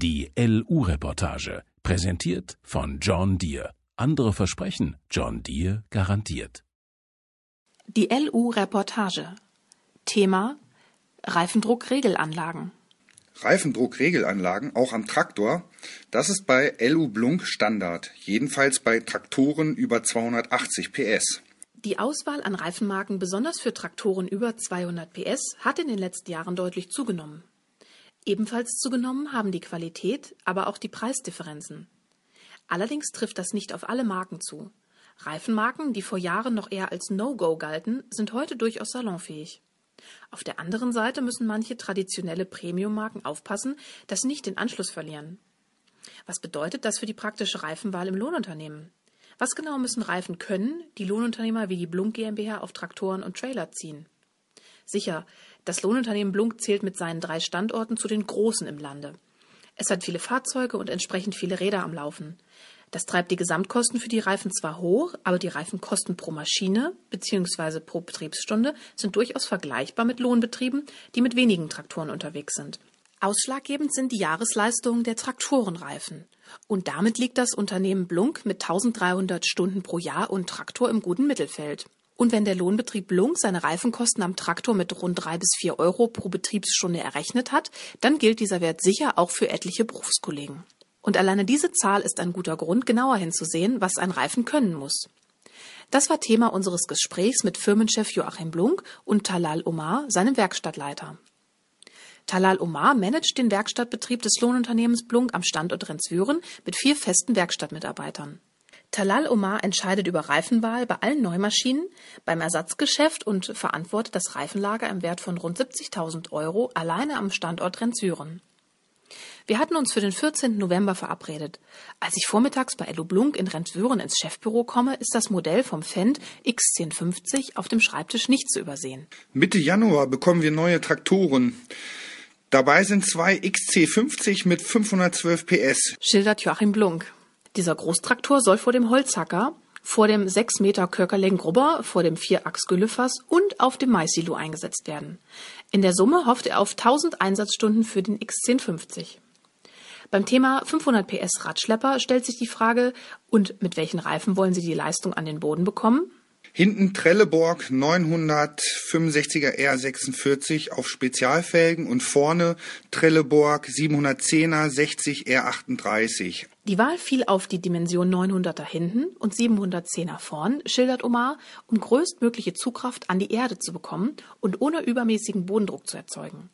Die LU-Reportage, präsentiert von John Deere. Andere versprechen, John Deere garantiert. Die LU-Reportage. Thema Reifendruckregelanlagen. Reifendruckregelanlagen, auch am Traktor, das ist bei LU Blunk Standard, jedenfalls bei Traktoren über 280 PS. Die Auswahl an Reifenmarken, besonders für Traktoren über 200 PS, hat in den letzten Jahren deutlich zugenommen. Ebenfalls zugenommen haben die Qualität, aber auch die Preisdifferenzen. Allerdings trifft das nicht auf alle Marken zu. Reifenmarken, die vor Jahren noch eher als No-Go galten, sind heute durchaus salonfähig. Auf der anderen Seite müssen manche traditionelle Premium-Marken aufpassen, dass sie nicht den Anschluss verlieren. Was bedeutet das für die praktische Reifenwahl im Lohnunternehmen? Was genau müssen Reifen können, die Lohnunternehmer wie die Blunk GmbH auf Traktoren und Trailer ziehen? Sicher, das Lohnunternehmen Blunk zählt mit seinen drei Standorten zu den großen im Lande. Es hat viele Fahrzeuge und entsprechend viele Räder am Laufen. Das treibt die Gesamtkosten für die Reifen zwar hoch, aber die Reifenkosten pro Maschine bzw. pro Betriebsstunde sind durchaus vergleichbar mit Lohnbetrieben, die mit wenigen Traktoren unterwegs sind. Ausschlaggebend sind die Jahresleistungen der Traktorenreifen. Und damit liegt das Unternehmen Blunk mit 1300 Stunden pro Jahr und Traktor im guten Mittelfeld. Und wenn der Lohnbetrieb Blunk seine Reifenkosten am Traktor mit rund drei bis vier Euro pro Betriebsstunde errechnet hat, dann gilt dieser Wert sicher auch für etliche Berufskollegen. Und alleine diese Zahl ist ein guter Grund, genauer hinzusehen, was ein Reifen können muss. Das war Thema unseres Gesprächs mit Firmenchef Joachim Blunk und Talal Omar, seinem Werkstattleiter. Talal Omar managt den Werkstattbetrieb des Lohnunternehmens Blunk am Standort Renzwüren mit vier festen Werkstattmitarbeitern. Talal Omar entscheidet über Reifenwahl bei allen Neumaschinen, beim Ersatzgeschäft und verantwortet das Reifenlager im Wert von rund 70.000 Euro alleine am Standort Renzüren. Wir hatten uns für den 14. November verabredet. Als ich vormittags bei Ello Blunk in Renzwüren ins Chefbüro komme, ist das Modell vom Fendt X1050 auf dem Schreibtisch nicht zu übersehen. Mitte Januar bekommen wir neue Traktoren. Dabei sind zwei XC50 mit 512 PS, schildert Joachim Blunk. Dieser Großtraktor soll vor dem Holzhacker, vor dem 6 Meter Körkerling-Grubber, vor dem 4-Achs-Güllefass und auf dem Maissilo eingesetzt werden. In der Summe hofft er auf 1000 Einsatzstunden für den X1050. Beim Thema 500 PS Radschlepper stellt sich die Frage, und mit welchen Reifen wollen Sie die Leistung an den Boden bekommen? Hinten Trelleborg 965er R46 auf Spezialfelgen und vorne Trelleborg 710er 60 R38. Die Wahl fiel auf die Dimension 900er hinten und 710er vorn, schildert Omar, um größtmögliche Zugkraft an die Erde zu bekommen und ohne übermäßigen Bodendruck zu erzeugen.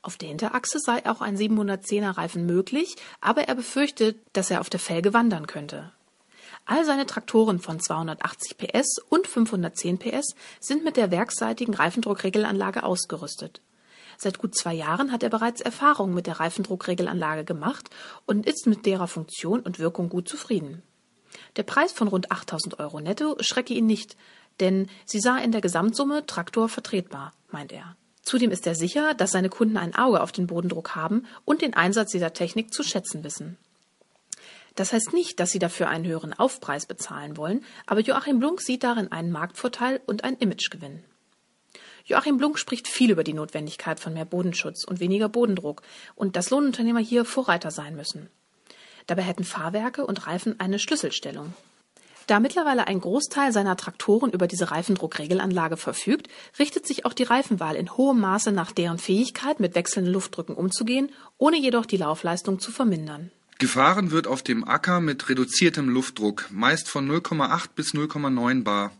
Auf der Hinterachse sei auch ein 710er Reifen möglich, aber er befürchtet, dass er auf der Felge wandern könnte. All seine Traktoren von 280 PS und 510 PS sind mit der werksseitigen Reifendruckregelanlage ausgerüstet. Seit gut zwei Jahren hat er bereits Erfahrung mit der Reifendruckregelanlage gemacht und ist mit derer Funktion und Wirkung gut zufrieden. Der Preis von rund 8000 Euro netto schrecke ihn nicht, denn sie sah in der Gesamtsumme Traktor vertretbar, meint er. Zudem ist er sicher, dass seine Kunden ein Auge auf den Bodendruck haben und den Einsatz dieser Technik zu schätzen wissen. Das heißt nicht, dass sie dafür einen höheren Aufpreis bezahlen wollen, aber Joachim Blunk sieht darin einen Marktvorteil und einen Imagegewinn. Joachim Blunk spricht viel über die Notwendigkeit von mehr Bodenschutz und weniger Bodendruck und dass Lohnunternehmer hier Vorreiter sein müssen. Dabei hätten Fahrwerke und Reifen eine Schlüsselstellung. Da mittlerweile ein Großteil seiner Traktoren über diese Reifendruckregelanlage verfügt, richtet sich auch die Reifenwahl in hohem Maße nach deren Fähigkeit, mit wechselnden Luftdrücken umzugehen, ohne jedoch die Laufleistung zu vermindern. Gefahren wird auf dem Acker mit reduziertem Luftdruck, meist von 0,8 bis 0,9 bar.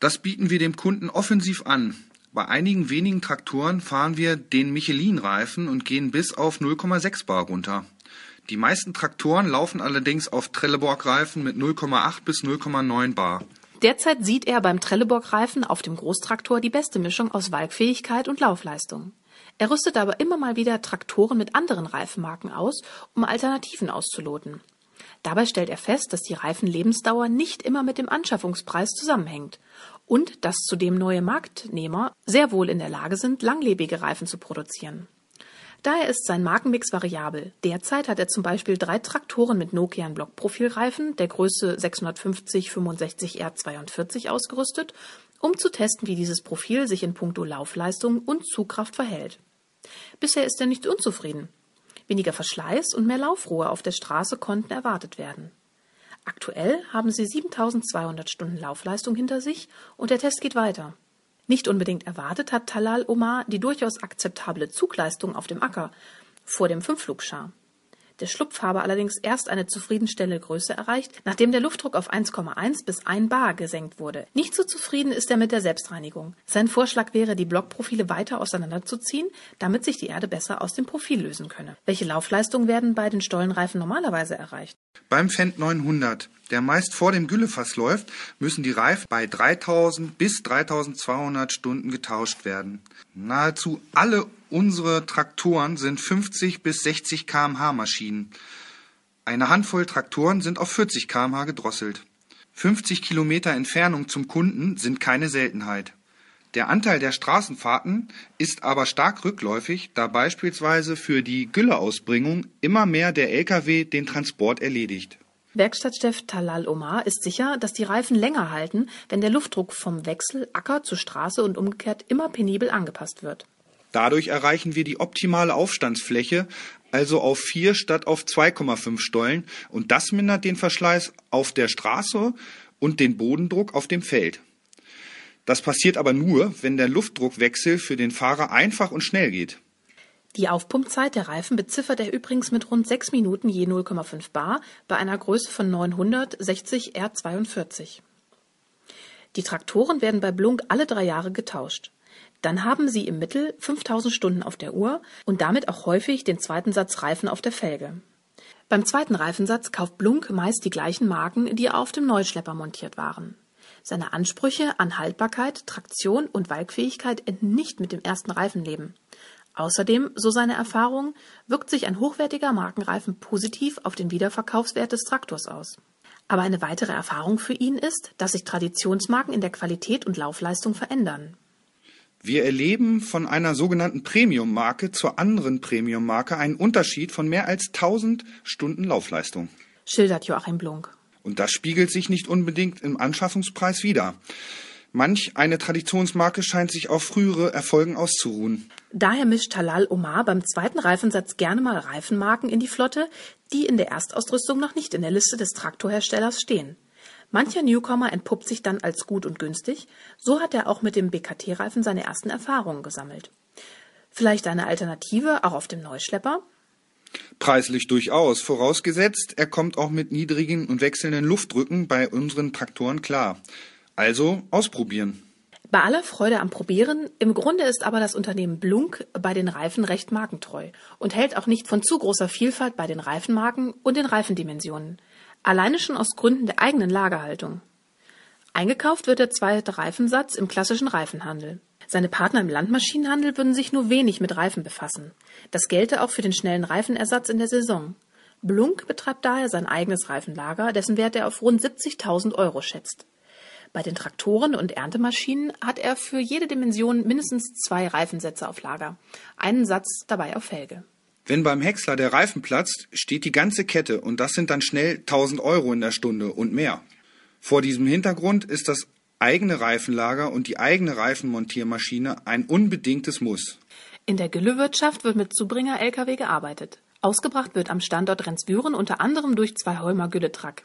Das bieten wir dem Kunden offensiv an. Bei einigen wenigen Traktoren fahren wir den Michelin-Reifen und gehen bis auf 0,6 bar runter. Die meisten Traktoren laufen allerdings auf Trelleborg-Reifen mit 0,8 bis 0,9 bar. Derzeit sieht er beim Trelleborg-Reifen auf dem Großtraktor die beste Mischung aus Walkfähigkeit und Laufleistung. Er rüstet aber immer mal wieder Traktoren mit anderen Reifenmarken aus, um Alternativen auszuloten. Dabei stellt er fest, dass die Reifenlebensdauer nicht immer mit dem Anschaffungspreis zusammenhängt und dass zudem neue Marktnehmer sehr wohl in der Lage sind, langlebige Reifen zu produzieren. Daher ist sein Markenmix variabel. Derzeit hat er zum Beispiel drei Traktoren mit Nokian Blockprofilreifen der Größe 650 65 R42 ausgerüstet, um zu testen, wie dieses Profil sich in puncto Laufleistung und Zugkraft verhält. Bisher ist er nicht unzufrieden. Weniger Verschleiß und mehr Laufruhe auf der Straße konnten erwartet werden. Aktuell haben sie 7200 Stunden Laufleistung hinter sich und der Test geht weiter. Nicht unbedingt erwartet hat Talal Omar die durchaus akzeptable Zugleistung auf dem Acker vor dem Fünfflugschar. Der Schlupf habe allerdings erst eine zufriedenstellende Größe erreicht, nachdem der Luftdruck auf 1,1 bis 1 bar gesenkt wurde. Nicht so zufrieden ist er mit der Selbstreinigung. Sein Vorschlag wäre, die Blockprofile weiter auseinanderzuziehen, damit sich die Erde besser aus dem Profil lösen könne. Welche Laufleistungen werden bei den Stollenreifen normalerweise erreicht? Beim Fendt 900, der meist vor dem Güllefass läuft, müssen die Reifen bei 3000 bis 3200 Stunden getauscht werden. Nahezu alle unsere Traktoren sind 50 bis 60 kmh Maschinen. Eine Handvoll Traktoren sind auf 40 kmh gedrosselt. 50 Kilometer Entfernung zum Kunden sind keine Seltenheit. Der Anteil der Straßenfahrten ist aber stark rückläufig, da beispielsweise für die Gülleausbringung immer mehr der Lkw den Transport erledigt. Werkstattchef Talal Omar ist sicher, dass die Reifen länger halten, wenn der Luftdruck vom Wechsel Acker zu Straße und umgekehrt immer penibel angepasst wird. Dadurch erreichen wir die optimale Aufstandsfläche, also auf 4 statt auf 2,5 Stollen, und das mindert den Verschleiß auf der Straße und den Bodendruck auf dem Feld. Das passiert aber nur, wenn der Luftdruckwechsel für den Fahrer einfach und schnell geht. Die Aufpumpzeit der Reifen beziffert er übrigens mit rund 6 Minuten je 0,5 bar bei einer Größe von 960 R42. Die Traktoren werden bei Blunk alle drei Jahre getauscht. Dann haben sie im Mittel 5000 Stunden auf der Uhr und damit auch häufig den zweiten Satz Reifen auf der Felge. Beim zweiten Reifensatz kauft Blunk meist die gleichen Marken, die auf dem Neuschlepper montiert waren. Seine Ansprüche an Haltbarkeit, Traktion und Walkfähigkeit enden nicht mit dem ersten Reifenleben. Außerdem, so seine Erfahrung, wirkt sich ein hochwertiger Markenreifen positiv auf den Wiederverkaufswert des Traktors aus. Aber eine weitere Erfahrung für ihn ist, dass sich Traditionsmarken in der Qualität und Laufleistung verändern. Wir erleben von einer sogenannten Premium-Marke zur anderen Premium-Marke einen Unterschied von mehr als 1000 Stunden Laufleistung. Schildert Joachim Blunk. Und das spiegelt sich nicht unbedingt im Anschaffungspreis wider. Manch eine Traditionsmarke scheint sich auf frühere Erfolgen auszuruhen. Daher mischt Talal Omar beim zweiten Reifensatz gerne mal Reifenmarken in die Flotte, die in der Erstausrüstung noch nicht in der Liste des Traktorherstellers stehen. Mancher Newcomer entpuppt sich dann als gut und günstig, so hat er auch mit dem BKT-Reifen seine ersten Erfahrungen gesammelt. Vielleicht eine Alternative auch auf dem Neuschlepper? Preislich durchaus, vorausgesetzt, er kommt auch mit niedrigen und wechselnden Luftdrücken bei unseren Traktoren klar. Also ausprobieren. Bei aller Freude am Probieren, im Grunde ist aber das Unternehmen Blunk bei den Reifen recht markentreu und hält auch nicht von zu großer Vielfalt bei den Reifenmarken und den Reifendimensionen. Alleine schon aus Gründen der eigenen Lagerhaltung. Eingekauft wird der zweite Reifensatz im klassischen Reifenhandel. Seine Partner im Landmaschinenhandel würden sich nur wenig mit Reifen befassen. Das gelte auch für den schnellen Reifenersatz in der Saison. Blunk betreibt daher sein eigenes Reifenlager, dessen Wert er auf rund 70.000 Euro schätzt. Bei den Traktoren und Erntemaschinen hat er für jede Dimension mindestens zwei Reifensätze auf Lager, einen Satz dabei auf Felge. Wenn beim Häcksler der Reifen platzt, steht die ganze Kette und das sind dann schnell 1000 Euro in der Stunde und mehr. Vor diesem Hintergrund ist das eigene Reifenlager und die eigene Reifenmontiermaschine ein unbedingtes Muss. In der Güllewirtschaft wird mit Zubringer Lkw gearbeitet. Ausgebracht wird am Standort Renzbüren unter anderem durch zwei Holmer Gülletrack.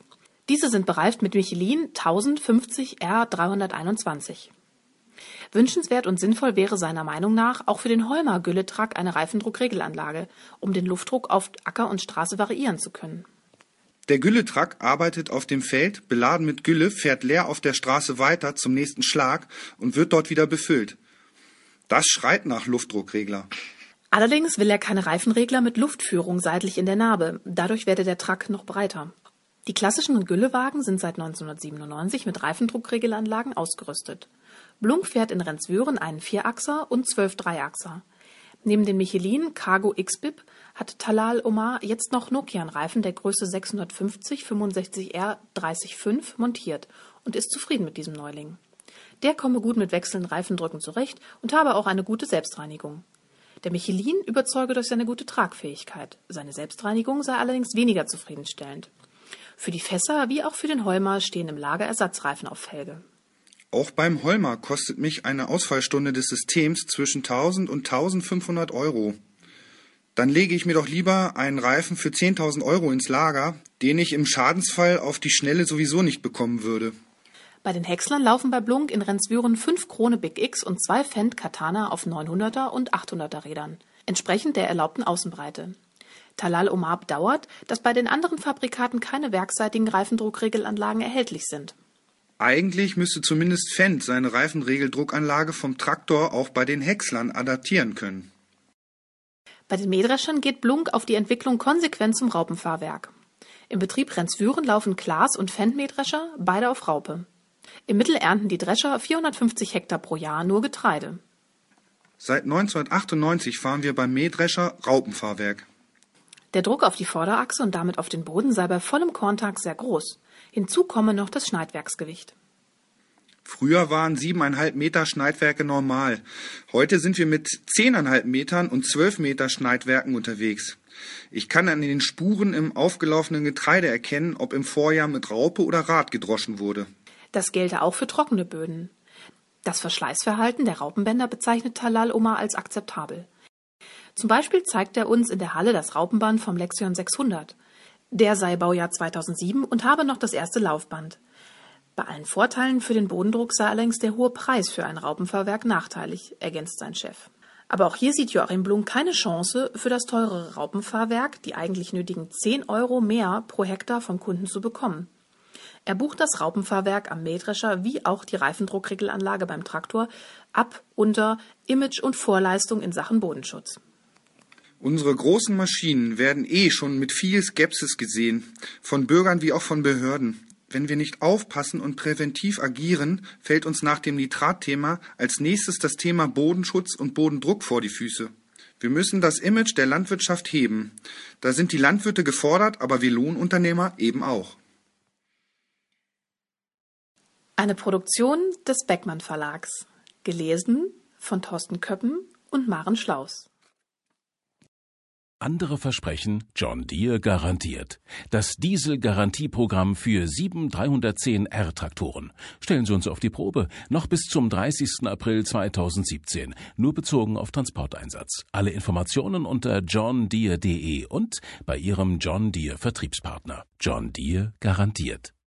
Diese sind bereift mit Michelin 1050 R 321. Wünschenswert und sinnvoll wäre seiner Meinung nach auch für den Holmer Gülletrack eine Reifendruckregelanlage, um den Luftdruck auf Acker und Straße variieren zu können. Der Gülletrack arbeitet auf dem Feld, beladen mit Gülle, fährt leer auf der Straße weiter zum nächsten Schlag und wird dort wieder befüllt. Das schreit nach Luftdruckregler. Allerdings will er keine Reifenregler mit Luftführung seitlich in der Narbe. Dadurch werde der Track noch breiter. Die klassischen Güllewagen sind seit 1997 mit Reifendruckregelanlagen ausgerüstet. Blunk fährt in Renzwören einen Vierachser und zwölf Dreiachser. Neben dem Michelin Cargo X-Bib hat Talal Omar jetzt noch Nokian-Reifen der Größe 650 65 R 30.5 montiert und ist zufrieden mit diesem Neuling. Der komme gut mit wechselnden Reifendrücken zurecht und habe auch eine gute Selbstreinigung. Der Michelin überzeuge durch seine gute Tragfähigkeit. Seine Selbstreinigung sei allerdings weniger zufriedenstellend. Für die Fässer wie auch für den Holmer stehen im Lager Ersatzreifen auf Felge. Auch beim Holmer kostet mich eine Ausfallstunde des Systems zwischen 1000 und 1500 Euro. Dann lege ich mir doch lieber einen Reifen für 10.000 Euro ins Lager, den ich im Schadensfall auf die Schnelle sowieso nicht bekommen würde. Bei den Häckslern laufen bei Blunk in Renswüren 5 Krone Big X und 2 Fendt Katana auf 900er und 800er Rädern, entsprechend der erlaubten Außenbreite. Talal Omar bedauert, dass bei den anderen Fabrikaten keine werkseitigen Reifendruckregelanlagen erhältlich sind. Eigentlich müsste zumindest Fendt seine Reifenregeldruckanlage vom Traktor auch bei den Häckslern adaptieren können. Bei den Mähdreschern geht Blunk auf die Entwicklung konsequent zum Raupenfahrwerk. Im Betrieb Renswüren laufen Klaas- und Fendt-Mähdrescher, beide auf Raupe. Im Mittel ernten die Drescher 450 Hektar pro Jahr nur Getreide. Seit 1998 fahren wir beim Mähdrescher Raupenfahrwerk. Der Druck auf die Vorderachse und damit auf den Boden sei bei vollem Korntag sehr groß. Hinzu komme noch das Schneidwerksgewicht. Früher waren siebeneinhalb Meter Schneidwerke normal. Heute sind wir mit zehneinhalb Metern und zwölf Meter Schneidwerken unterwegs. Ich kann an den Spuren im aufgelaufenen Getreide erkennen, ob im Vorjahr mit Raupe oder Rad gedroschen wurde. Das gelte auch für trockene Böden. Das Verschleißverhalten der Raupenbänder bezeichnet Talal Omar als akzeptabel. Zum Beispiel zeigt er uns in der Halle das Raupenband vom Lexion 600. Der sei Baujahr 2007 und habe noch das erste Laufband. Bei allen Vorteilen für den Bodendruck sei allerdings der hohe Preis für ein Raupenfahrwerk nachteilig, ergänzt sein Chef. Aber auch hier sieht Joachim Blum keine Chance, für das teurere Raupenfahrwerk die eigentlich nötigen 10 Euro mehr pro Hektar vom Kunden zu bekommen. Er bucht das Raupenfahrwerk am Mähdrescher wie auch die Reifendruckregelanlage beim Traktor ab unter Image und Vorleistung in Sachen Bodenschutz. Unsere großen Maschinen werden eh schon mit viel Skepsis gesehen, von Bürgern wie auch von Behörden. Wenn wir nicht aufpassen und präventiv agieren, fällt uns nach dem Nitratthema als nächstes das Thema Bodenschutz und Bodendruck vor die Füße. Wir müssen das Image der Landwirtschaft heben. Da sind die Landwirte gefordert, aber wir Lohnunternehmer eben auch. Eine Produktion des Beckmann Verlags. Gelesen von Thorsten Köppen und Maren Schlaus. Andere versprechen, John Deere garantiert. Das Diesel-Garantieprogramm für 7310R Traktoren. Stellen Sie uns auf die Probe. Noch bis zum 30. April 2017. Nur bezogen auf Transporteinsatz. Alle Informationen unter johndeere.de und bei Ihrem John Deere Vertriebspartner. John Deere garantiert.